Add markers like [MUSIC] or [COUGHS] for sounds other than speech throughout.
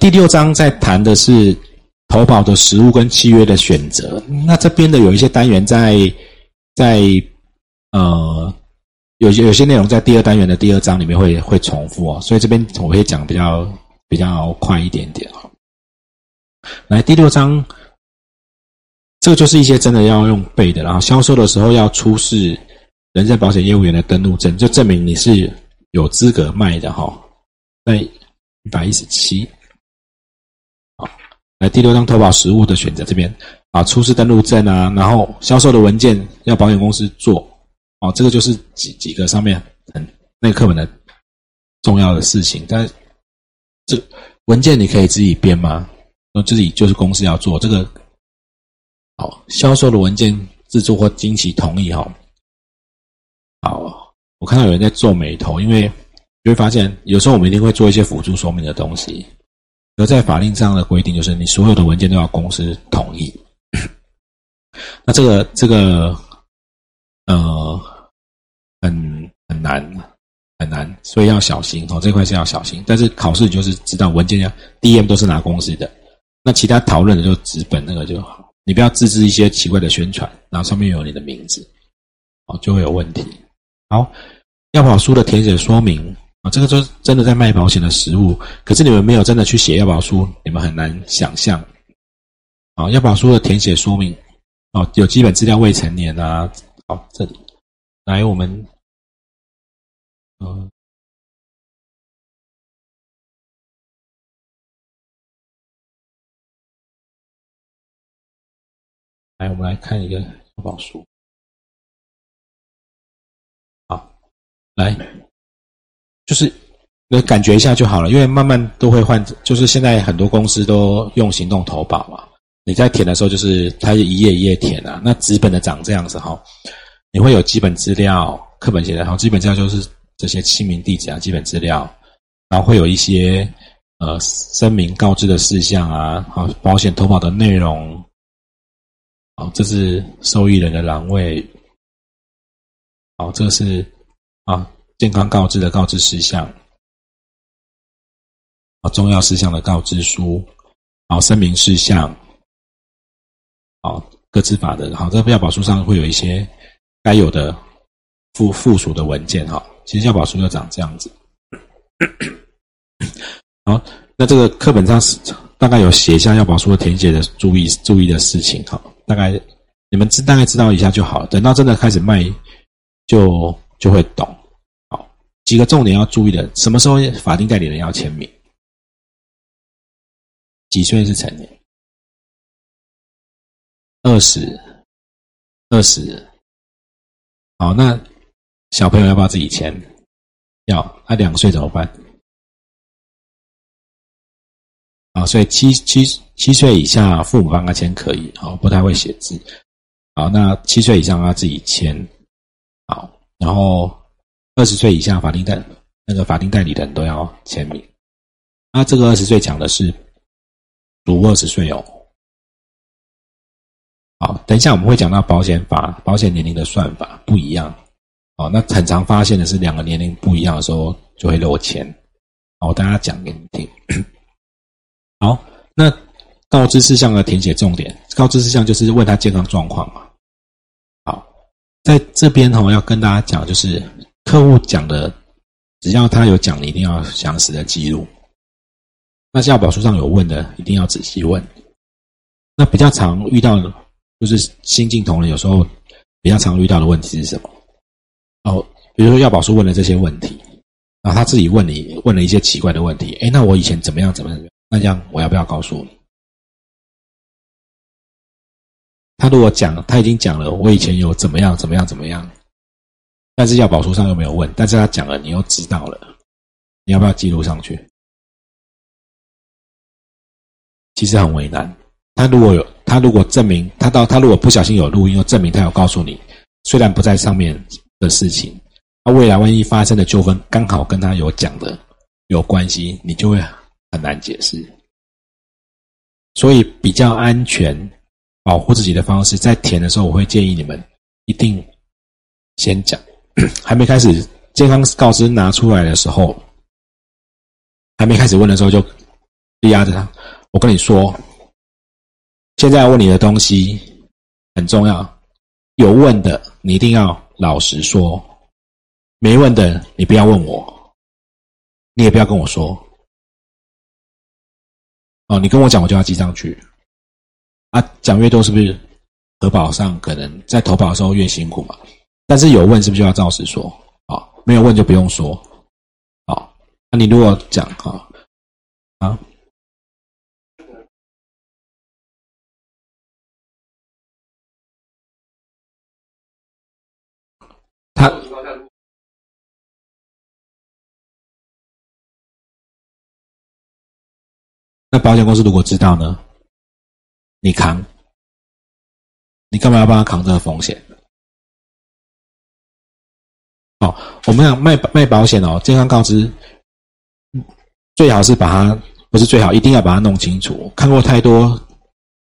第六章在谈的是投保的实物跟契约的选择。那这边的有一些单元在在呃，有些有些内容在第二单元的第二章里面会会重复哦，所以这边我会讲比较比较快一点点哈。来第六章，这个就是一些真的要用背的，然后销售的时候要出示人身保险业务员的登录证，就证明你是有资格卖的哈。在一百一十七。来第六张投保实物的选择这边啊，出示登录证啊，然后销售的文件要保险公司做哦，这个就是几几个上面很那个课本的重要的事情。但这文件你可以自己编吗？那自己就是公司要做这个。好，销售的文件制作或经其同意哈。好，我看到有人在皱眉头，因为你会发现有时候我们一定会做一些辅助说明的东西。而在法令上的规定，就是你所有的文件都要公司同意。那这个这个呃，很很难很难，所以要小心哦。这块是要小心。但是考试就是知道文件要 DM 都是拿公司的，那其他讨论的就纸本那个就好。你不要自制一些奇怪的宣传，然后上面有你的名字，哦，就会有问题。好，要保书的填写说明。啊，这个就是真的在卖保险的实物，可是你们没有真的去写要保书，你们很难想象。啊，要保书的填写说明，哦，有基本资料未成年啊。好，这里来我们，嗯，来我们来看一个要保书。好，来。就是你感觉一下就好了，因为慢慢都会换。就是现在很多公司都用行动投保嘛，你在填的时候就是它一页一页填啊。那纸本的长这样子哈，你会有基本资料，课本写的，好，基本资料就是这些姓名、地址啊，基本资料，然后会有一些呃声明告知的事项啊，好，保险投保的内容，好，这是受益人的栏位，好，这是啊。健康告知的告知事项，啊，重要事项的告知书，好，声明事项，好，各自法的，好，这个要保书上会有一些该有的附附属的文件，哈，其实要保书就长这样子。[COUGHS] 好，那这个课本上是大概有写一下要保书的填写的注意注意的事情，哈，大概你们知大概知道一下就好，等到真的开始卖，就就会懂。几个重点要注意的，什么时候法定代理人要签名？几岁是成年？二十，二十。好，那小朋友要不要自己签？要。那两岁怎么办？啊，所以七七七岁以下父母帮他签可以。好，不太会写字。好，那七岁以上他自己签。好，然后。二十岁以下法定代那个法定代理人都要签名。那这个二十岁讲的是足二十岁哦。好，等一下我们会讲到保险法保险年龄的算法不一样。哦，那很常发现的是两个年龄不一样的时候就会漏签。好，大家讲给你听。好，那告知事项的填写重点，告知事项就是问他健康状况嘛。好，在这边哈，我要跟大家讲就是。客户讲的，只要他有讲，你一定要详实的记录。那要保书上有问的，一定要仔细问。那比较常遇到的，就是新进同仁有时候比较常遇到的问题是什么？哦，比如说要保书问了这些问题，然后他自己问你问了一些奇怪的问题，哎，那我以前怎么样怎么样？那这样我要不要告诉你？他如果讲他已经讲了，我以前有怎么样怎么样怎么样？但是要保书上又没有问，但是他讲了，你又知道了，你要不要记录上去？其实很为难。他如果有，他如果证明他到他如果不小心有录音，又证明他有告诉你，虽然不在上面的事情，他未来万一发生的纠纷刚好跟他有讲的有关系，你就会很难解释。所以比较安全、保护自己的方式，在填的时候，我会建议你们一定先讲。[COUGHS] 还没开始健康告知拿出来的时候，还没开始问的时候，就压着他。我跟你说，现在问你的东西很重要，有问的你一定要老实说，没问的你不要问我，你也不要跟我说。哦，你跟我讲，我就要记上去。啊，讲越多是不是？核保上可能在投保的时候越辛苦嘛？但是有问是不是就要照实说？啊，没有问就不用说。啊，那你如果讲啊啊，他那保险公司如果知道呢？你扛，你干嘛要帮他扛这个风险？哦，我们讲卖卖保险哦，健康告知最好是把它不是最好，一定要把它弄清楚。看过太多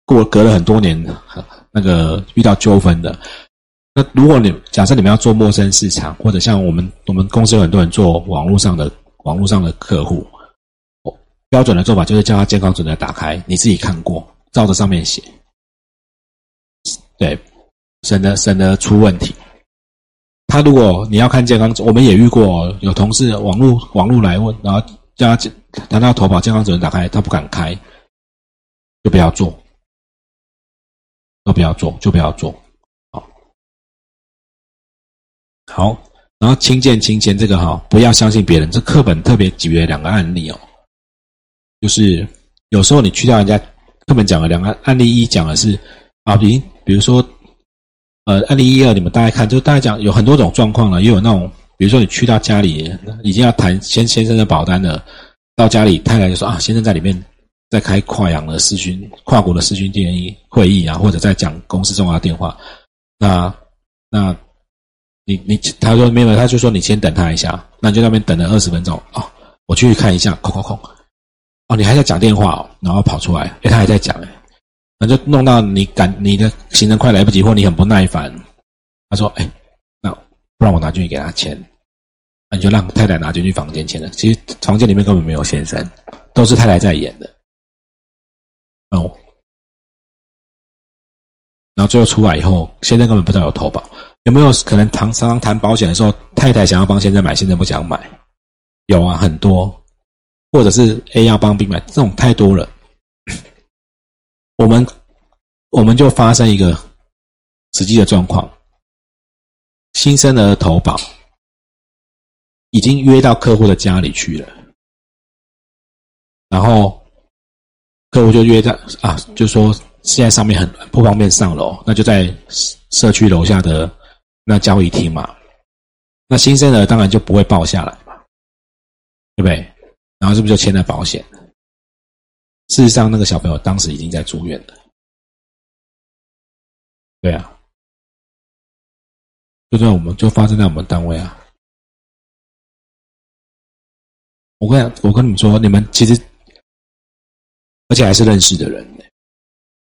过隔了很多年，那个遇到纠纷的。那如果你假设你们要做陌生市场，或者像我们我们公司有很多人做网络上的网络上的客户，标准的做法就是叫他健康准则打开，你自己看过。照着上面写，对，省得省得出问题。他如果你要看健康，我们也遇过有同事网络网络来问，然后叫他谈到投保健康责任打开，他不敢开，就不要做，都不要做，就不要做。好，好，然后轻贱轻签这个哈，不要相信别人。这课本特别举了两个案例哦，就是有时候你去掉人家。课本讲了两个案例，一讲的是啊，比比如说，呃，案例一二，你们大概看，就大概讲有很多种状况了，也有那种，比如说你去到家里，已经要谈先先生的保单了，到家里太太就说啊，先生在里面在开跨洋的视讯、跨国的视讯电议会议啊，或者在讲公司重要的电话，那那，你你他说没有，他就说你先等他一下，那你就那边等了二十分钟哦，我去看一下，空空空。哦，你还在讲电话哦，然后跑出来，哎，他还在讲哎，那就弄到你赶你的行程快来不及，或你很不耐烦。他说：“哎，那不然我拿进去给他签，那你就让太太拿进去房间签了。其实房间里面根本没有先生，都是太太在演的。哦，然后最后出来以后，先生根本不知道有投保，有没有可能谈常常谈保险的时候，太太想要帮先生买，先生不想买？有啊，很多。”或者是 A 要帮 B 买，这种太多了。我们我们就发生一个实际的状况：新生儿投保已经约到客户的家里去了，然后客户就约在啊，就说现在上面很不方便上楼，那就在社区楼下的那交易厅嘛。那新生儿当然就不会报下来嘛，对不对？然后是不是就签了保险？事实上，那个小朋友当时已经在住院了。对啊，就在我们就发生在我们单位啊。我跟我跟你们说，你们其实而且还是认识的人，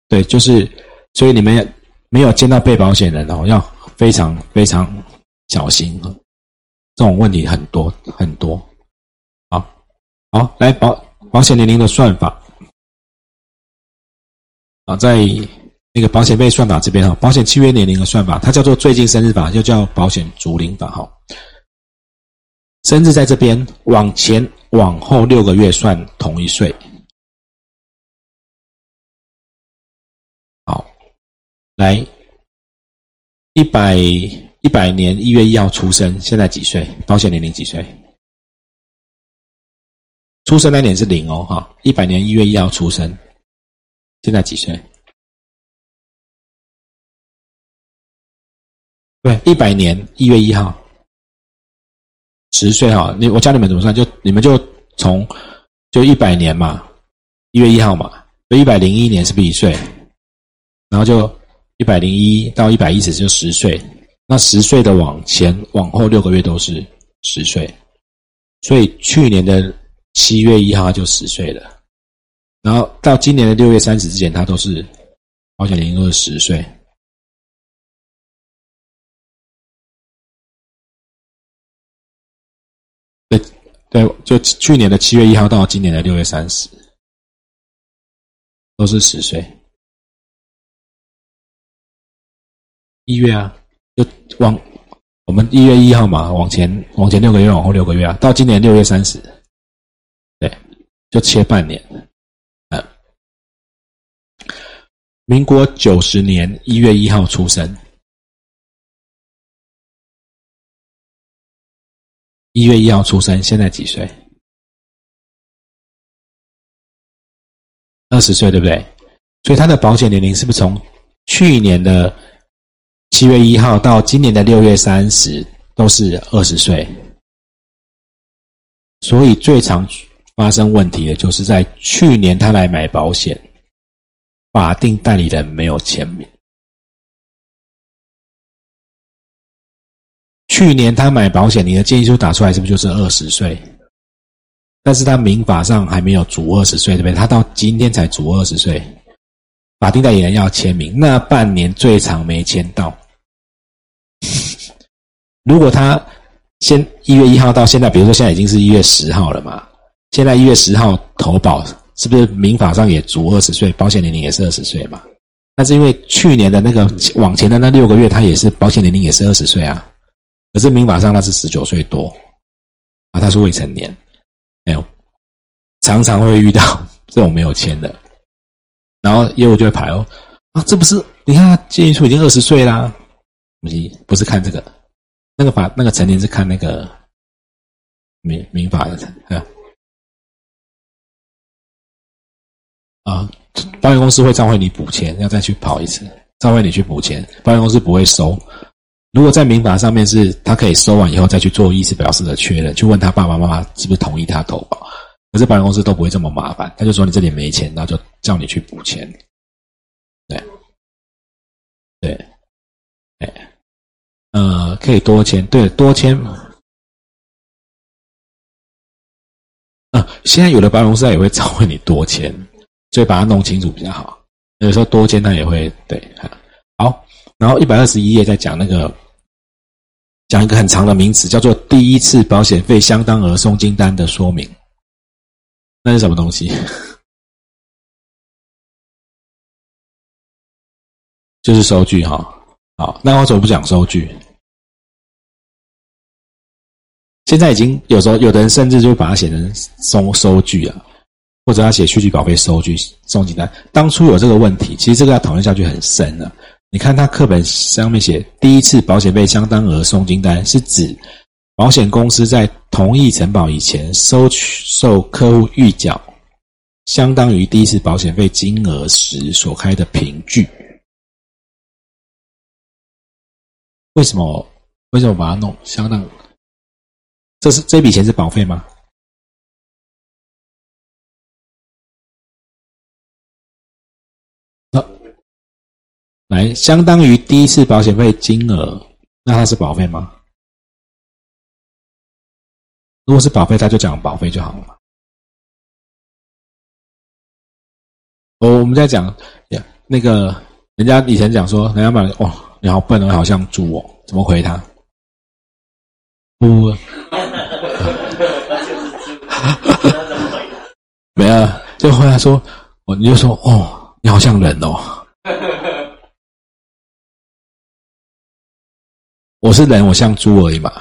对，就是所以你们没有见到被保险人哦，要非常非常小心这种问题很多很多。好好，来保保险年龄的算法啊，在那个保险费算法这边哈，保险契约年龄的算法，它叫做最近生日法，又叫保险竹龄法哈。生日在这边，往前往后六个月算同一岁。好，来一百一百年一月一号出生，现在几岁？保险年龄几岁？出生那年是零哦，哈，一百年一月一号出生，现在几岁？对，一百年一月一号，十岁哈。你我教你们怎么算，就你们就从就一百年嘛，一月一号嘛，就一百零一年是不是一岁？然后就一百零一到一百一十就十岁，那十岁的往前往后六个月都是十岁，所以去年的。七月一号他就十岁了，然后到今年的六月三十之前，他都是保险年龄都是十岁。对对，就去年的七月一号到今年的六月三十，都是十岁。一月啊，就往我们一月一号嘛，往前往前六个月，往后六个月啊，到今年六月三十，对，就切半年。嗯，民国九十年一月一号出生，一月一号出生，现在几岁？二十岁，对不对？所以他的保险年龄是不是从去年的七月一号到今年的六月三十都是二十岁？所以最常发生问题的就是在去年他来买保险，法定代理人没有签名。去年他买保险，你的建议书打出来是不是就是二十岁？但是他民法上还没有足二十岁，对不对？他到今天才足二十岁，法定代理人要签名，那半年最长没签到。[LAUGHS] 如果他先一月一号到现在，比如说现在已经是一月十号了嘛，现在一月十号投保，是不是民法上也足二十岁？保险年龄也是二十岁嘛？但是因为去年的那个往前的那六个月，他也是保险年龄也是二十岁啊，可是民法上他是十九岁多啊，他是未成年。没有，常常会遇到这种没有签的，然后业务就会排哦啊，这不是你看他建议书已经二十岁啦，不是不是看这个，那个法那个成年是看那个民民法的成啊，保险公司会召回你补钱，要再去跑一次，召回你去补钱，保险公司不会收。如果在民法上面是他可以收完以后再去做意思表示的确认，去问他爸爸妈妈是不是同意他投保，可是保险公司都不会这么麻烦，他就说你这里没钱，那就叫你去补钱。对，对，哎，呃，可以多签，对，多签。啊，现在有的保险公司也会召回你多签，所以把它弄清楚比较好。有时候多签他也会对，好。然后一百二十一页在讲那个，讲一个很长的名词，叫做第一次保险费相当额送金单的说明。那是什么东西？[LAUGHS] 就是收据哈。好，那我怎么不讲收据？现在已经有时候有的人甚至就把它写成收收据啊，或者他写续据保费收据送金单。当初有这个问题，其实这个要讨论下去很深了。你看他课本上面写，第一次保险费相当额送金单，是指保险公司在同意承保以前收取受客户预缴相当于第一次保险费金额时所开的凭据。为什么？为什么把它弄相当？这是这笔钱是保费吗？来，相当于第一次保险费金额，那它是保费吗？如果是保费，他就讲保费就好了嘛。哦我们在讲，那个人家以前讲说，人家问哦，你好笨哦，好像猪哦，怎么回他？不，[LAUGHS] 没有，就回答说，哦，你就说哦，你好像人哦。[LAUGHS] 我是人，我像猪而已嘛。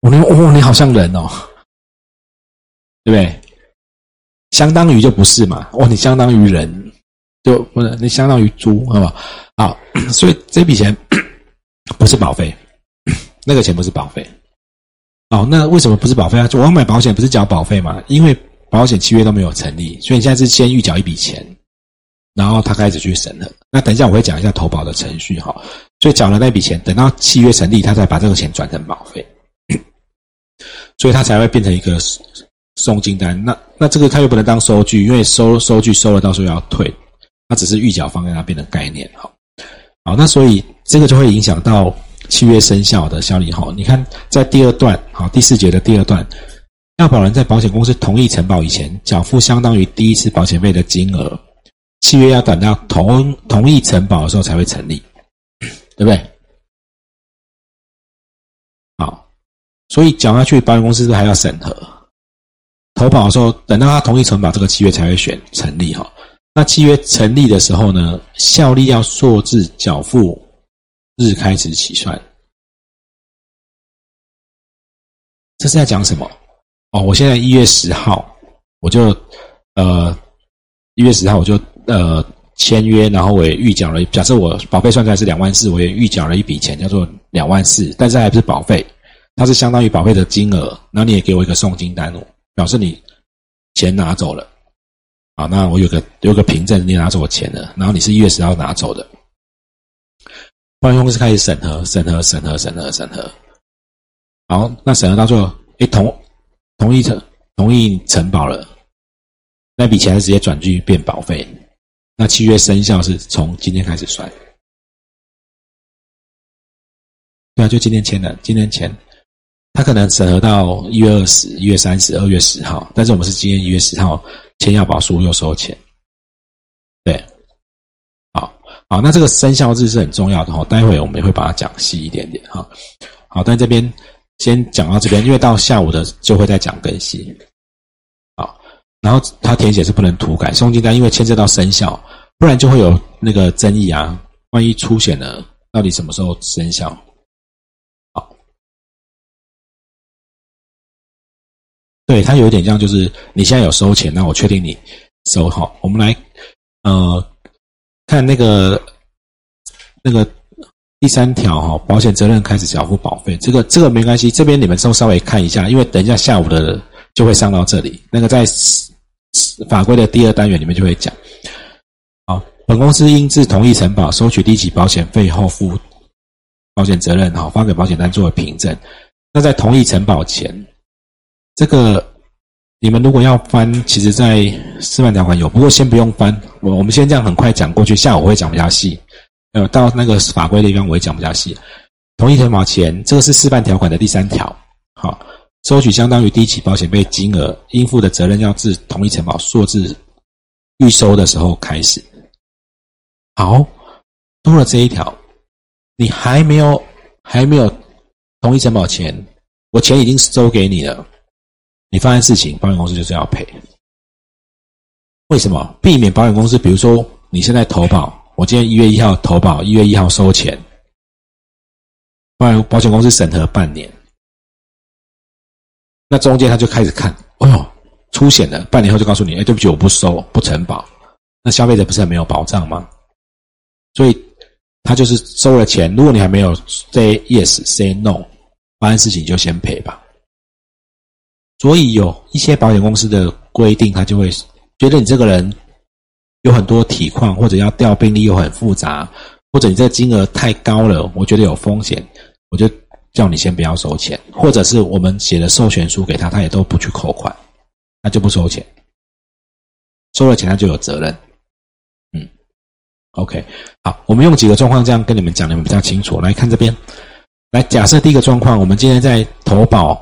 我说哦，你好像人哦，对不对？相当于就不是嘛。哦，你相当于人，就不是你相当于猪，好吧？好，[COUGHS] 所以这笔钱 [COUGHS] 不是保费，[COUGHS] 那个钱不是保费。哦，那为什么不是保费啊？我要买保险不是缴保费嘛？因为保险契约都没有成立，所以你现在是先预缴一笔钱。然后他开始去审核。那等一下我会讲一下投保的程序哈。所以缴了那笔钱，等到契约成立，他再把这个钱转成保费，[COUGHS] 所以他才会变成一个送金单。那那这个他又不能当收据，因为收收据收了，到时候要退，他只是预缴方，让它变成概念哈。好，那所以这个就会影响到契约生效的效力哈。你看在第二段好第四节的第二段，要保人在保险公司同意承保以前，缴付相当于第一次保险费的金额。契约要等到同同意承保的时候才会成立，对不对？好，所以讲下去，保险公司是还要审核投保的时候，等到他同意承保，这个契约才会选成立哈。那契约成立的时候呢，效力要溯至缴付日开始起算。这是在讲什么？哦，我现在一月十号，我就呃一月十号我就呃签约，然后我也预缴了。假设我保费算出来是两万四，我也预缴了一笔钱，叫做两万四，但是还不是保费，它是相当于保费的金额。然后你也给我一个送金单，表示你钱拿走了。好，那我有个有个凭证，你拿走我钱了，然后你是一月十号拿走的，保险公司开始审核，审核，审核，审核，审核。好，那审核到最后，哎，同同意承同意承保了，那笔钱直接转去变保费，那契约生效是从今天开始算。对啊，就今天签的，今天签，他可能审核到一月二十、一月三十、二月十号，但是我们是今天一月十号。签要保书又收钱，对，好，好，那这个生效日是很重要的哈，待会我们也会把它讲细一点点哈，好，但这边先讲到这边，因为到下午的就会再讲更细，然后他填写是不能涂改送金单，因为牵涉到生效，不然就会有那个争议啊，万一出险了，到底什么时候生效？好对，它有一点像，就是你现在有收钱，那我确定你收好。我们来，呃，看那个那个第三条哈，保险责任开始缴付保费，这个这个没关系，这边你们都稍微看一下，因为等一下下午的就会上到这里，那个在法规的第二单元里面就会讲。好，本公司应自同意承保收取第一期保险费后负保险责任，好发给保险单作为凭证。那在同意承保前。这个你们如果要翻，其实在示范条款有，不过先不用翻，我我们先这样很快讲过去，下午会讲比较细。呃，到那个法规的地方我会讲比较细。同意承保前，这个是示范条款的第三条。好，收取相当于第一起保险费金额应付的责任，要自同一承保数字预收的时候开始。好，多了这一条，你还没有还没有同意承保前，我钱已经收给你了。你发生事情，保险公司就是要赔。为什么？避免保险公司，比如说你现在投保，我今天一月一号投保，一月一号收钱，保险保险公司审核半年，那中间他就开始看，哦呦，出险了，半年后就告诉你，哎，对不起，我不收，不承保，那消费者不是很没有保障吗？所以他就是收了钱，如果你还没有 say yes say no，发生事情就先赔吧。所以有一些保险公司的规定，他就会觉得你这个人有很多体况，或者要调病例又很复杂，或者你这个金额太高了，我觉得有风险，我就叫你先不要收钱，或者是我们写的授权书给他，他也都不去扣款，他就不收钱，收了钱他就有责任。嗯，OK，好，我们用几个状况这样跟你们讲，你们比较清楚。来看这边，来假设第一个状况，我们今天在投保，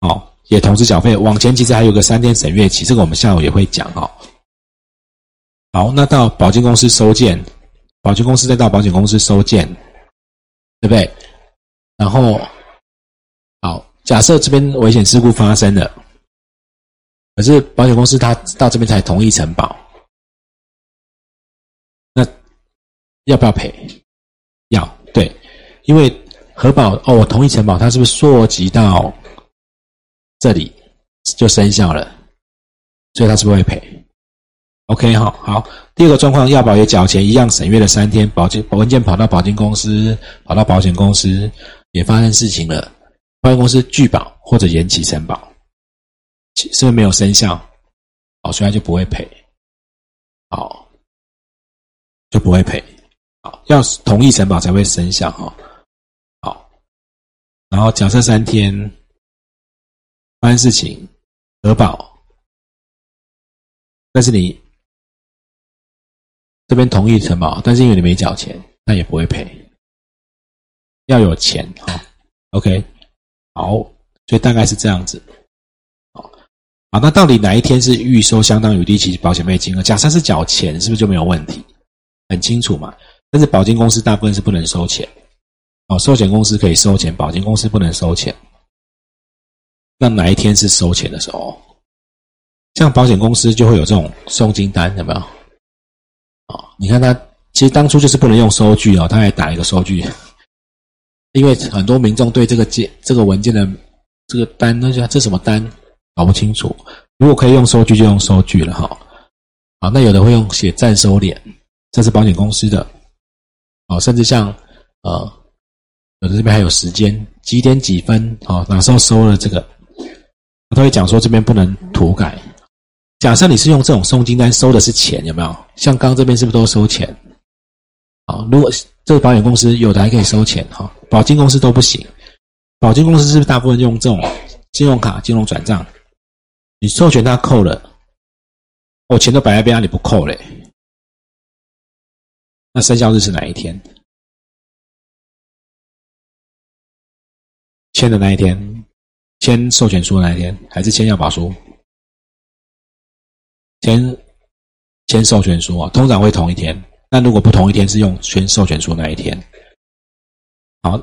哦。也同时缴费，往前其实还有个三天审阅期，这个我们下午也会讲哦。好，那到保金公司收件，保金公司再到保险公司收件，对不对？然后，好，假设这边危险事故发生了，可是保险公司他到这边才同意承保，那要不要赔？要，对，因为核保哦，我同意承保，它是不是涉及到？这里就生效了，所以他是不会赔。OK 哈，好。第二个状况，要保也缴钱，一样审阅了三天，保金文件跑到保金公司，跑到保险公司，也发生事情了，保险公司拒保或者延期承保，是不是没有生效？好，所以他就不会赔。好，就不会赔。好，要同意承保才会生效哈。好，然后假设三天。发生事情，核保，但是你这边同意承保，但是因为你没缴钱，那也不会赔。要有钱哈，OK，好，所以大概是这样子。好，那到底哪一天是预收相当于第一期保险费金额？假设是缴钱，是不是就没有问题？很清楚嘛？但是保金公司大部分是不能收钱，哦，寿险公司可以收钱，保金公司不能收钱。那哪一天是收钱的时候？像保险公司就会有这种送金单，有没有？哦你看他其实当初就是不能用收据哦，他还打一个收据，因为很多民众对这个件这个文件的这个单，那叫这什么单搞不清楚。如果可以用收据，就用收据了哈。好，那有的会用写暂收敛，这是保险公司的。哦，甚至像呃，有的这边还有时间，几点几分，哦，哪时候收了这个，他会讲说这边不能涂改。假设你是用这种送金单收的是钱，有没有？像刚这边是不是都收钱？啊，如果这个保险公司有的还可以收钱哈，保金公司都不行。保金公司是不是大部分用这种信用卡、金融转账？你授权他扣了，我钱都摆在边，你不扣嘞？那生效日是哪一天？签的那一天，签授权书的那一天，还是签要保书？签签授权书啊，通常会同一天。那如果不同一天，是用签授权书那一天。好，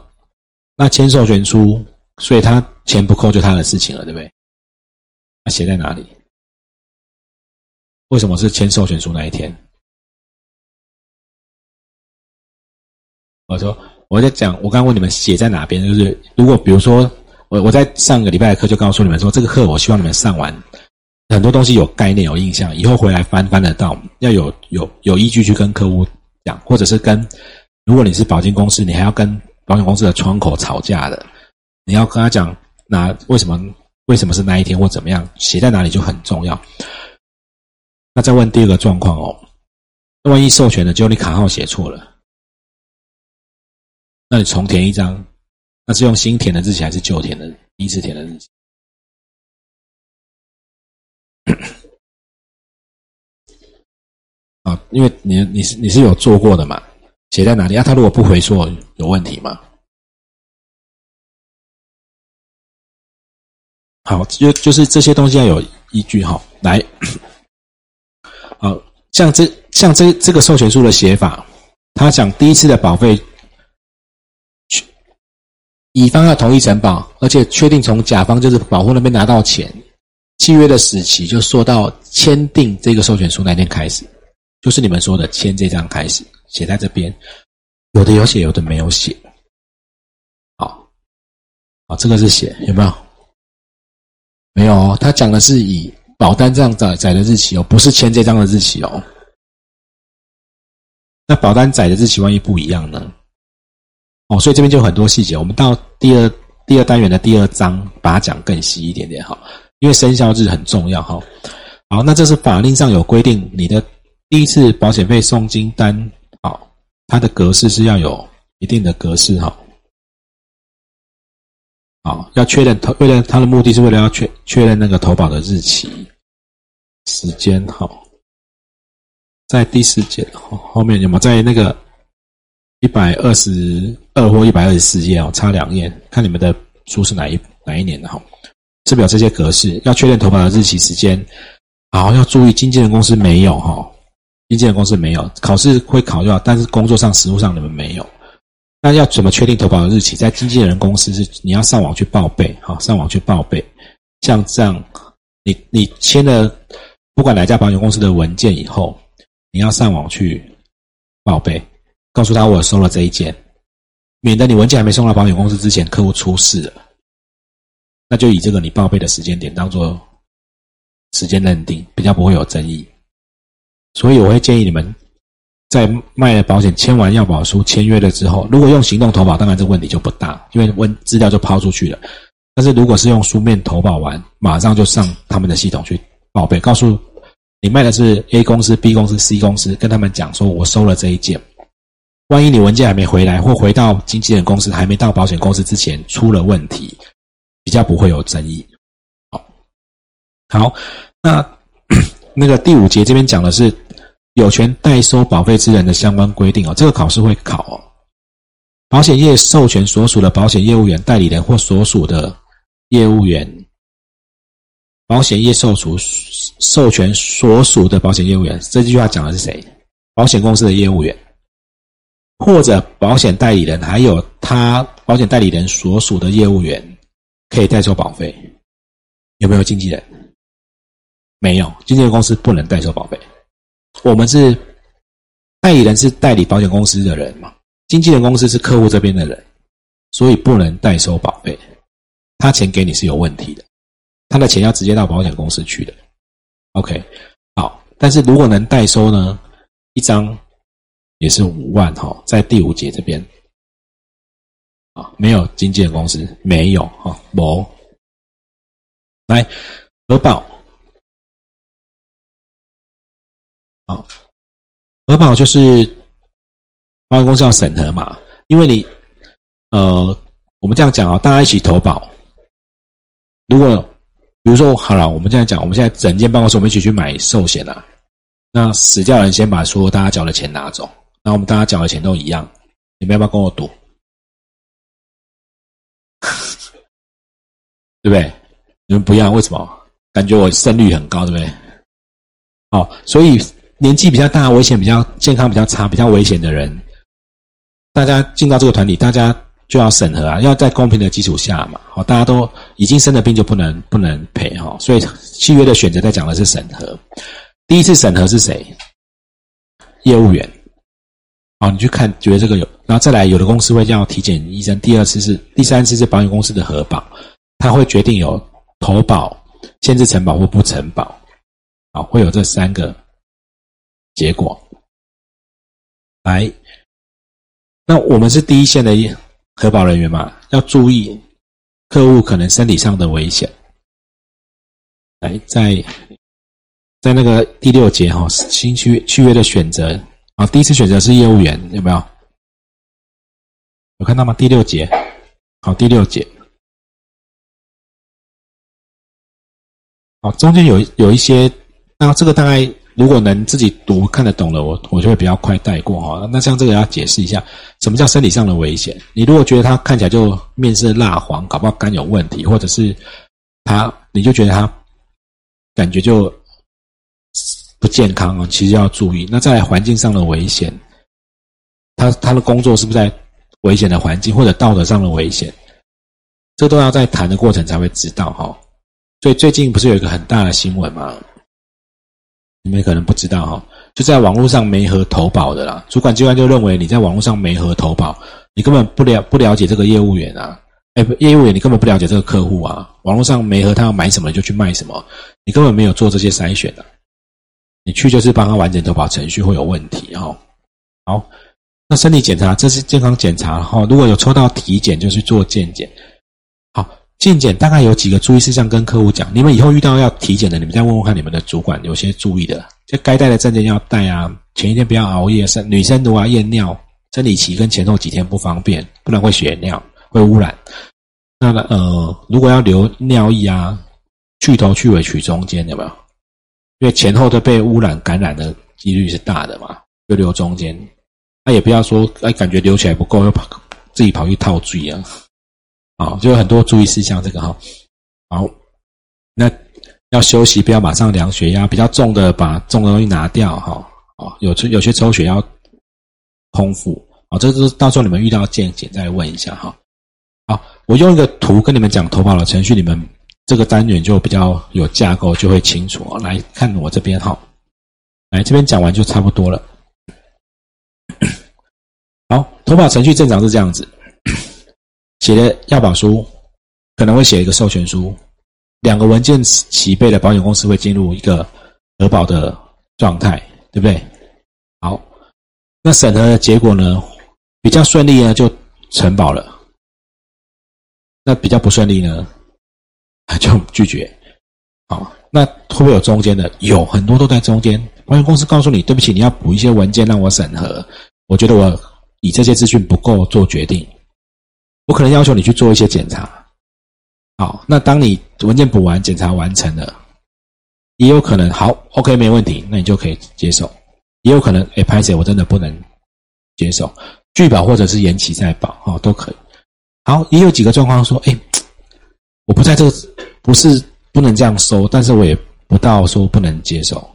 那签授权书，所以他钱不扣就他的事情了，对不对？那写在哪里？为什么是签授权书那一天？我说我在讲，我刚刚问你们写在哪边？就是如果比如说我我在上个礼拜的课就告诉你们说，这个课我希望你们上完。很多东西有概念、有印象，以后回来翻翻得到，要有有有依据去跟客户讲，或者是跟如果你是保金公司，你还要跟保险公司的窗口吵架的，你要跟他讲那为什么为什么是那一天或怎么样，写在哪里就很重要。那再问第二个状况哦，那万一授权的就你卡号写错了，那你重填一张，那是用新填的日期还是旧填的第一次填的日期？[COUGHS] 啊，因为你你是你是有做过的嘛？写在哪里啊？他如果不回错，有问题吗？好，就就是这些东西要有依据哈。来，好像这像这这个授权书的写法，他讲第一次的保费，乙方要同意承保，而且确定从甲方就是保护那边拿到钱。契约的时期就说到签订这个授权书那天开始，就是你们说的签这张开始写在这边，有的有写，有的没有写。好，好，这个是写有没有？没有哦，他讲的是以保单上载载的日期哦，不是签这张的日期哦。那保单载的日期万一不一样呢？哦，所以这边就有很多细节，我们到第二第二单元的第二章把它讲更细一点点哈。因为生效日很重要哈，好，那这是法令上有规定，你的第一次保险费送金单，好，它的格式是要有一定的格式哈，好，要确认投，为了它的目的是为了要确确认那个投保的日期、时间哈，在第四节后后面有没有？在那个一百二十二或一百二十四页哦，差两页，看你们的书是哪一哪一年的哈。制表这些格式，要确认投保的日期时间。然后，要注意，经纪人公司没有哈，经纪人公司没有，考试会考到，但是工作上、实务上你们没有。那要怎么确定投保的日期？在经纪人公司是你要上网去报备，哈，上网去报备。像这样，你你签了不管哪家保险公司的文件以后，你要上网去报备，告诉他我收了这一件，免得你文件还没送到保险公司之前，客户出事了。那就以这个你报备的时间点当做时间认定，比较不会有争议。所以我会建议你们在卖了保险、签完要保书、签约了之后，如果用行动投保，当然这问题就不大，因为问资料就抛出去了。但是如果是用书面投保完，马上就上他们的系统去报备，告诉你卖的是 A 公司、B 公司、C 公司，跟他们讲说我收了这一件。万一你文件还没回来，或回到经纪人公司还没到保险公司之前出了问题。比较不会有争议，好，好，那 [COUGHS] 那个第五节这边讲的是有权代收保费之人的相关规定哦，这个考试会考哦。保险业授权所属的保险业务员、代理人或所属的业务员，保险业授属授权所属的保险业务员，这句话讲的是谁？保险公司的业务员，或者保险代理人，还有他保险代理人所属的业务员。可以代收保费，有没有经纪人？没有，经纪人公司不能代收保费。我们是代理人是代理保险公司的人嘛，经纪人公司是客户这边的人，所以不能代收保费。他钱给你是有问题的，他的钱要直接到保险公司去的。OK，好，但是如果能代收呢，一张也是五万哈，在第五节这边啊，没有经纪人公司没有哈，某来核保，好，核保就是保险公司要审核嘛，因为你呃，我们这样讲啊，大家一起投保。如果比如说好了，我们这样讲，我们现在整间办公室我们一起去买寿险啊，那死掉人先把所有大家缴的钱拿走，那我们大家缴的钱都一样，你们要不要跟我赌？对不对？你们不要，为什么？感觉我胜率很高，对不对？哦，所以年纪比较大、危险比较、健康比较差、比较危险的人，大家进到这个团体，大家。就要审核啊，要在公平的基础下嘛。好，大家都已经生了病就不能不能赔哈。所以契约的选择在讲的是审核。第一次审核是谁？业务员。好，你去看觉得这个有，然后再来有的公司会叫体检医生。第二次是第三次是保险公司的核保，他会决定有投保、限制承保或不承保。啊，会有这三个结果。来，那我们是第一线的。核保人员嘛，要注意客户可能身体上的危险。来，在在那个第六节哈，新区契约的选择啊，第一次选择是业务员，有没有？有看到吗？第六节，好，第六节，哦，中间有有一些，那这个大概。如果能自己读看得懂了，我我就会比较快带过哈。那像这个要解释一下，什么叫生理上的危险？你如果觉得他看起来就面色蜡黄，搞不好肝有问题，或者是他你就觉得他感觉就不健康啊，其实要注意。那在环境上的危险，他他的工作是不是在危险的环境，或者道德上的危险？这都要在谈的过程才会知道哈。所以最近不是有一个很大的新闻吗？你们可能不知道哈，就在网络上没合投保的啦，主管机关就认为你在网络上没合投保，你根本不了不了解这个业务员啊，哎，业务员你根本不了解这个客户啊，网络上没合他要买什么就去卖什么，你根本没有做这些筛选的，你去就是帮他完成投保程序会有问题哈。好，那身体检查这是健康检查哈，如果有抽到体检就去做健检。健检大概有几个注意事项跟客户讲，你们以后遇到要体检的，你们再问问看你们的主管有些注意的，就该带的证件要带啊，前一天不要熬夜，生女生的话验尿，生理期跟前后几天不方便，不然会血尿会污染。那呃，如果要留尿液啊，去头去尾取中间有没有？因为前后都被污染感染的几率是大的嘛，就留中间。那也不要说哎，感觉留起来不够，又跑自己跑去套嘴啊。好，就有很多注意事项，这个哈，好，那要休息，不要马上量血压，比较重的把重的东西拿掉，哈，哦，有有些抽血要空腹，哦，这是到时候你们遇到见解再问一下哈，好，我用一个图跟你们讲投保的程序，你们这个单元就比较有架构，就会清楚哦。来看我这边哈，来这边讲完就差不多了，[COUGHS] 好，投保程序正常是这样子。写的要保书可能会写一个授权书，两个文件齐备的保险公司会进入一个核保的状态，对不对？好，那审核的结果呢，比较顺利呢就承保了，那比较不顺利呢 [LAUGHS] 就拒绝。好，那会不会有中间的？有很多都在中间，保险公司告诉你，对不起，你要补一些文件让我审核，我觉得我以这些资讯不够做决定。我可能要求你去做一些检查，好，那当你文件补完、检查完成了，也有可能好，OK，没问题，那你就可以接受；也有可能，哎，拍谁我真的不能接受，拒保或者是延期再保，哦，都可以。好，也有几个状况说，哎，我不在这个，不是不能这样收，但是我也不到说不能接受。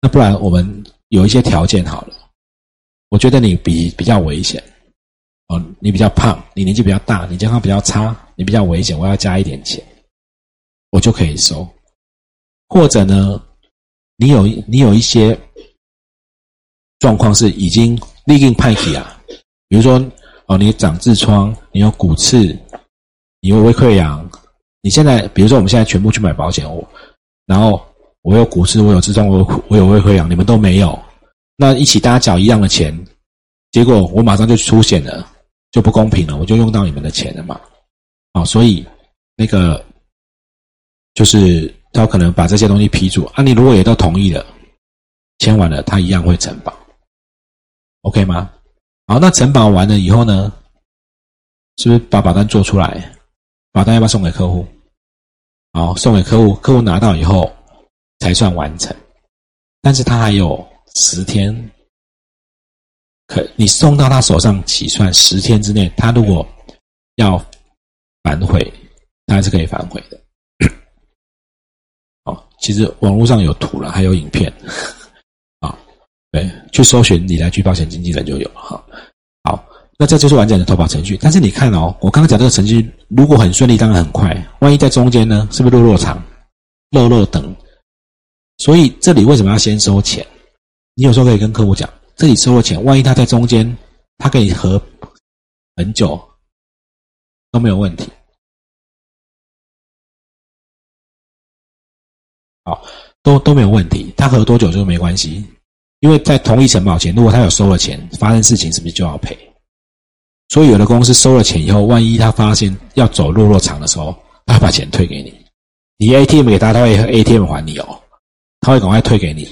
那不然我们有一些条件好了，我觉得你比比较危险。哦，你比较胖，你年纪比较大，你健康比较差，你比较危险，我要加一点钱，我就可以收。或者呢，你有你有一些状况是已经立定派体啊，比如说哦，你长痔疮，你有骨刺，你有胃溃疡，你现在比如说我们现在全部去买保险，我然后我有骨刺，我有痔疮，我我有胃溃疡，你们都没有，那一起大家缴一样的钱，结果我马上就出险了，就不公平了，我就用到你们的钱了嘛，啊，所以那个就是他可能把这些东西批注啊，你如果也都同意了，签完了，他一样会承保。OK 吗？好，那承保完了以后呢？是不是把保单做出来？保单要不要送给客户？好，送给客户，客户拿到以后才算完成。但是他还有十天，可你送到他手上起算十天之内，他如果要反悔，他还是可以反悔的。[COUGHS] 哦，其实网络上有图了，还有影片啊。[LAUGHS] 对，去搜寻理财局保险经纪人就有哈。好，那这就是完整的投保程序。但是你看哦，我刚刚讲这个程序如果很顺利，当然很快。万一在中间呢，是不是落落场、漏漏等？所以这里为什么要先收钱？你有时候可以跟客户讲，这里收了钱，万一他在中间，他可以合很久都没有问题。好，都都没有问题，他合多久就没关系。因为在同一承保前，如果他有收了钱，发生事情是不是就要赔？所以有的公司收了钱以后，万一他发现要走落落场的时候，他把钱退给你。你 ATM 给他，他会 ATM 还你哦，[COUGHS] 他会赶快退给你。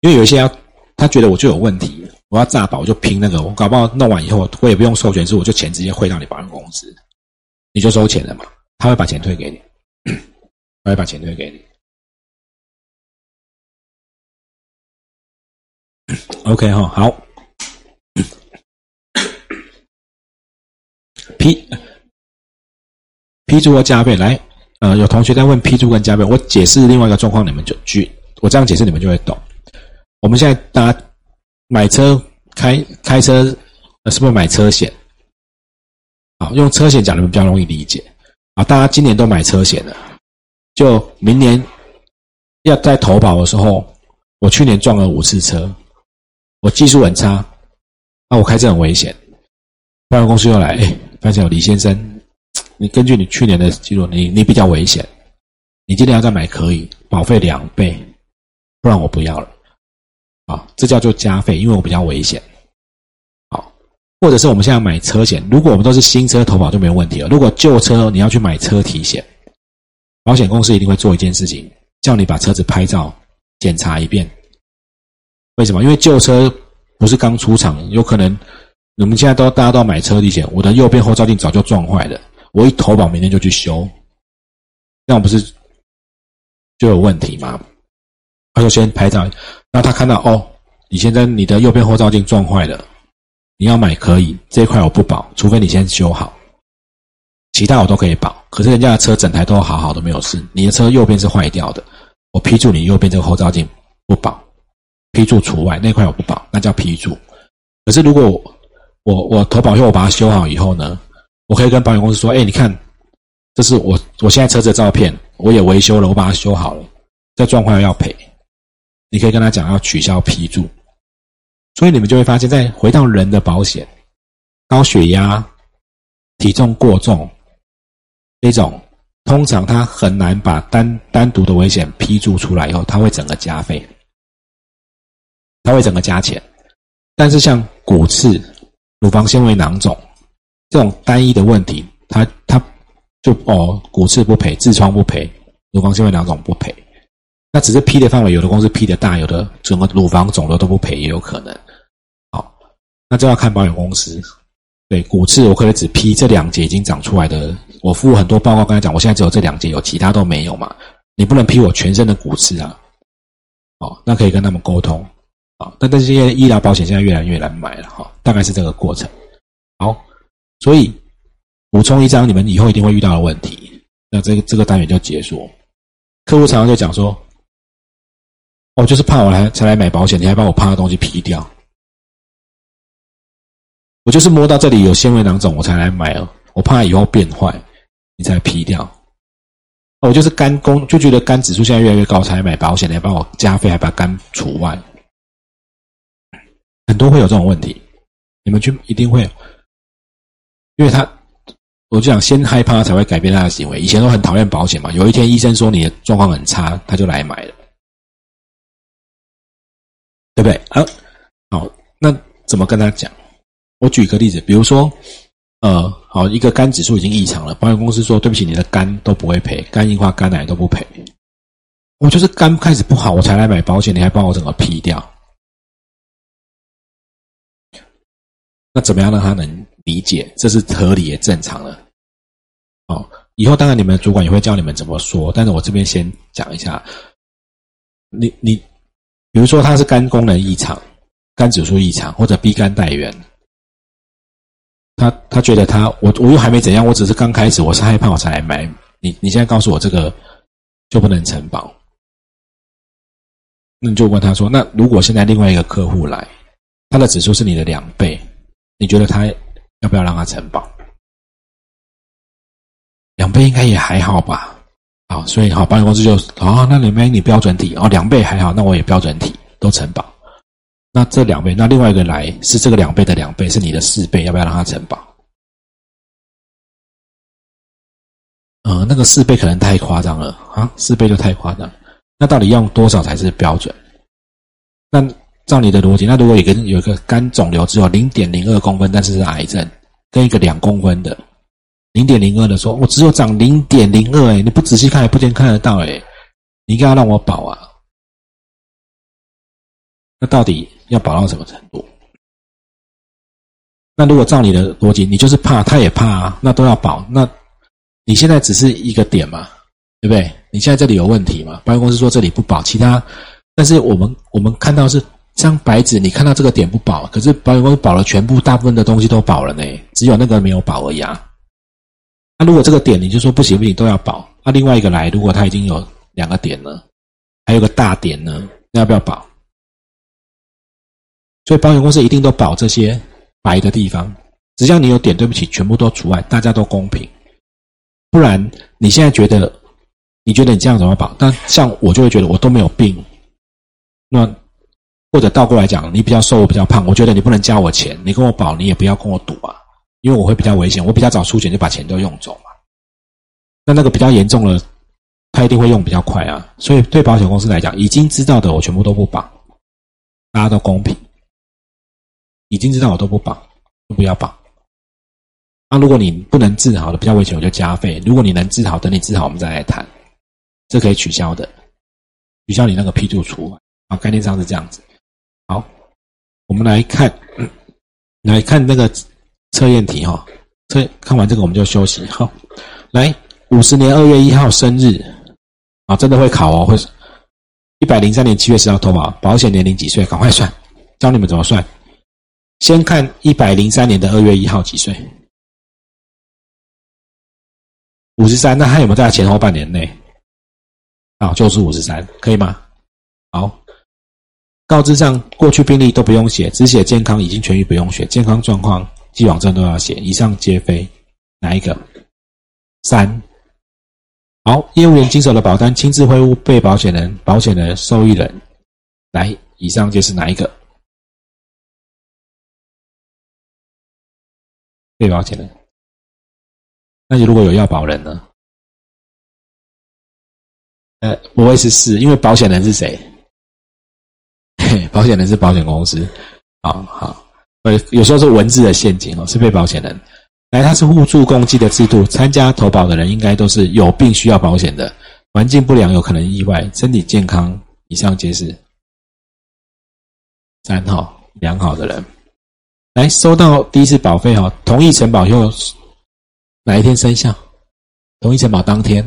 因为有一些要他觉得我就有问题，我要诈保，我就拼那个，我搞不好弄完以后，我也不用授权书，我就钱直接汇到你保险公司，你就收钱了嘛。他会把钱退给你，[CLEARS THROAT] 他会把钱退给你。[COUGHS] OK 哈，好。批批注和加倍来，呃，有同学在问批注跟加倍，我解释另外一个状况，你们就举，我这样解释你们就会懂。我们现在大家买车开开车，是不是买车险？好，用车险讲你们比较容易理解。啊，大家今年都买车险了，就明年要在投保的时候，我去年撞了五次车。我技术很差，那我开车很危险。保险公司又来，哎，发现我李先生，你根据你去年的记录，你你比较危险，你今年要再买可以，保费两倍，不然我不要了。啊，这叫做加费，因为我比较危险。好，或者是我们现在买车险，如果我们都是新车投保就没有问题了。如果旧车你要去买车体险，保险公司一定会做一件事情，叫你把车子拍照检查一遍。为什么？因为旧车不是刚出厂，有可能你们现在都大家都要买车体险，我的右边后照镜早就撞坏了，我一投保明天就去修，这样不是就有问题吗？他就先拍照，那他看到哦，你现在你的右边后照镜撞坏了，你要买可以，这一块我不保，除非你先修好，其他我都可以保。可是人家的车整台都好好的没有事，你的车右边是坏掉的，我批注你右边这个后照镜不保。批注除外那块我不保，那叫批注。可是如果我我投保后我把它修好以后呢，我可以跟保险公司说：“哎，你看，这是我我现在车子的照片，我也维修了，我把它修好了，这状况要赔。”你可以跟他讲要取消批注。所以你们就会发现，在回到人的保险，高血压、体重过重这种，通常他很难把单单独的危险批注出来以后，他会整个加费。他会整个加钱，但是像骨刺、乳房纤维囊肿这种单一的问题，他他就哦，骨刺不赔，痔疮不赔，乳房纤维囊肿不赔。那只是批的范围，有的公司批的大，有的整个乳房肿瘤都不赔，也有可能。好，那就要看保险公司。对骨刺，我可以只批这两节已经长出来的。我付很多报告，跟他讲，我现在只有这两节有，其他都没有嘛？你不能批我全身的骨刺啊！哦，那可以跟他们沟通。啊，但但是这些医疗保险现在越来越难买了哈，大概是这个过程。好，所以补充一张你们以后一定会遇到的问题，那这个这个单元就结束。客户常常就讲说，我就是怕我来才来买保险，你还把我怕的东西批掉。我就是摸到这里有纤维囊肿，我才来买哦，我怕以后变坏，你才批掉。我就是肝功就觉得肝指数现在越来越高，才来买保险，你还帮我加费，还把肝除外。很多会有这种问题，你们就一定会，因为他，我就想先害怕才会改变他的行为。以前都很讨厌保险嘛，有一天医生说你的状况很差，他就来买了，对不对？好，好，那怎么跟他讲？我举个例子，比如说，呃，好，一个肝指数已经异常了，保险公司说对不起，你的肝都不会赔，肝硬化、肝癌都不赔。我就是肝开始不好，我才来买保险，你还帮我整个批掉？那怎么样让他能理解？这是合理也正常的。哦，以后当然你们主管也会教你们怎么说，但是我这边先讲一下。你你，比如说他是肝功能异常、肝指数异常或者 B 肝带源，他他觉得他我我又还没怎样，我只是刚开始，我是害怕我才来买。你你现在告诉我这个就不能承保？那你就问他说：“那如果现在另外一个客户来，他的指数是你的两倍，你觉得他要不要让他承保？两倍应该也还好吧？好，所以好，保险公司就哦，那你们你标准体哦，两倍还好，那我也标准体都承保。那这两倍，那另外一个来是这个两倍的两倍，是你的四倍，要不要让他承保？呃，那个四倍可能太夸张了啊，四倍就太夸张。”那到底用多少才是标准？那照你的逻辑，那如果有个有一个肝肿瘤只有零点零二公分，但是是癌症，跟一个两公分的零点零二的说，我只有涨零点零二，哎，你不仔细看也不一定看得到，哎，你应该要让我保啊。那到底要保到什么程度？那如果照你的逻辑，你就是怕，他也怕啊，那都要保。那你现在只是一个点嘛？对不对？你现在这里有问题嘛？保险公司说这里不保，其他，但是我们我们看到是张白纸，你看到这个点不保，可是保险公司保了全部大部分的东西都保了呢，只有那个没有保而已啊。那如果这个点你就说不行不行都要保，那另外一个来，如果他已经有两个点了，还有个大点呢，那要不要保？所以保险公司一定都保这些白的地方，只要你有点，对不起，全部都除外，大家都公平，不然你现在觉得。你觉得你这样怎么保？但像我就会觉得我都没有病，那或者倒过来讲，你比较瘦，我比较胖，我觉得你不能加我钱，你跟我保，你也不要跟我赌啊，因为我会比较危险，我比较早出钱就把钱都用走嘛。那那个比较严重了，他一定会用比较快啊。所以对保险公司来讲，已经知道的我全部都不保，大家都公平。已经知道我都不保，都不要保。那如果你不能治好的比较危险，我就加费；如果你能治好，等你治好我们再来谈。这可以取消的，取消你那个批注除啊，概念上是这样子。好，我们来看，来看那个测验题哈。测看完这个我们就休息。好，来五十年二月一号生日啊，真的会考哦，会一百零三年七月十号投保，保险年龄几岁？赶快算，教你们怎么算。先看一百零三年的二月一号几岁？五十三。那他有没有在前后半年内？啊，就是五十三，可以吗？好，告知上过去病历都不用写，只写健康已经痊愈不用写，健康状况既往症都要写。以上皆非，哪一个？三。好，业务员经手的保单亲自会务被保险人、保险人、受益人。来，以上皆是哪一个？被保险人。那你如果有要保人呢？呃，不会是四，因为保险人是谁？[LAUGHS] 保险人是保险公司。好好，呃，有时候是文字的陷阱哦，是被保险人。来，它是互助共济的制度，参加投保的人应该都是有病需要保险的，环境不良有可能意外，身体健康以上皆是。三号良好的人，来收到第一次保费哈，同意承保后哪一天生效？同意承保当天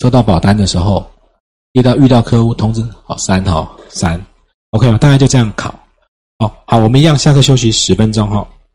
收到保单的时候。遇到遇到客户通知，好三号三，OK？大概就这样考，哦好，我们一样，下课休息十分钟哈。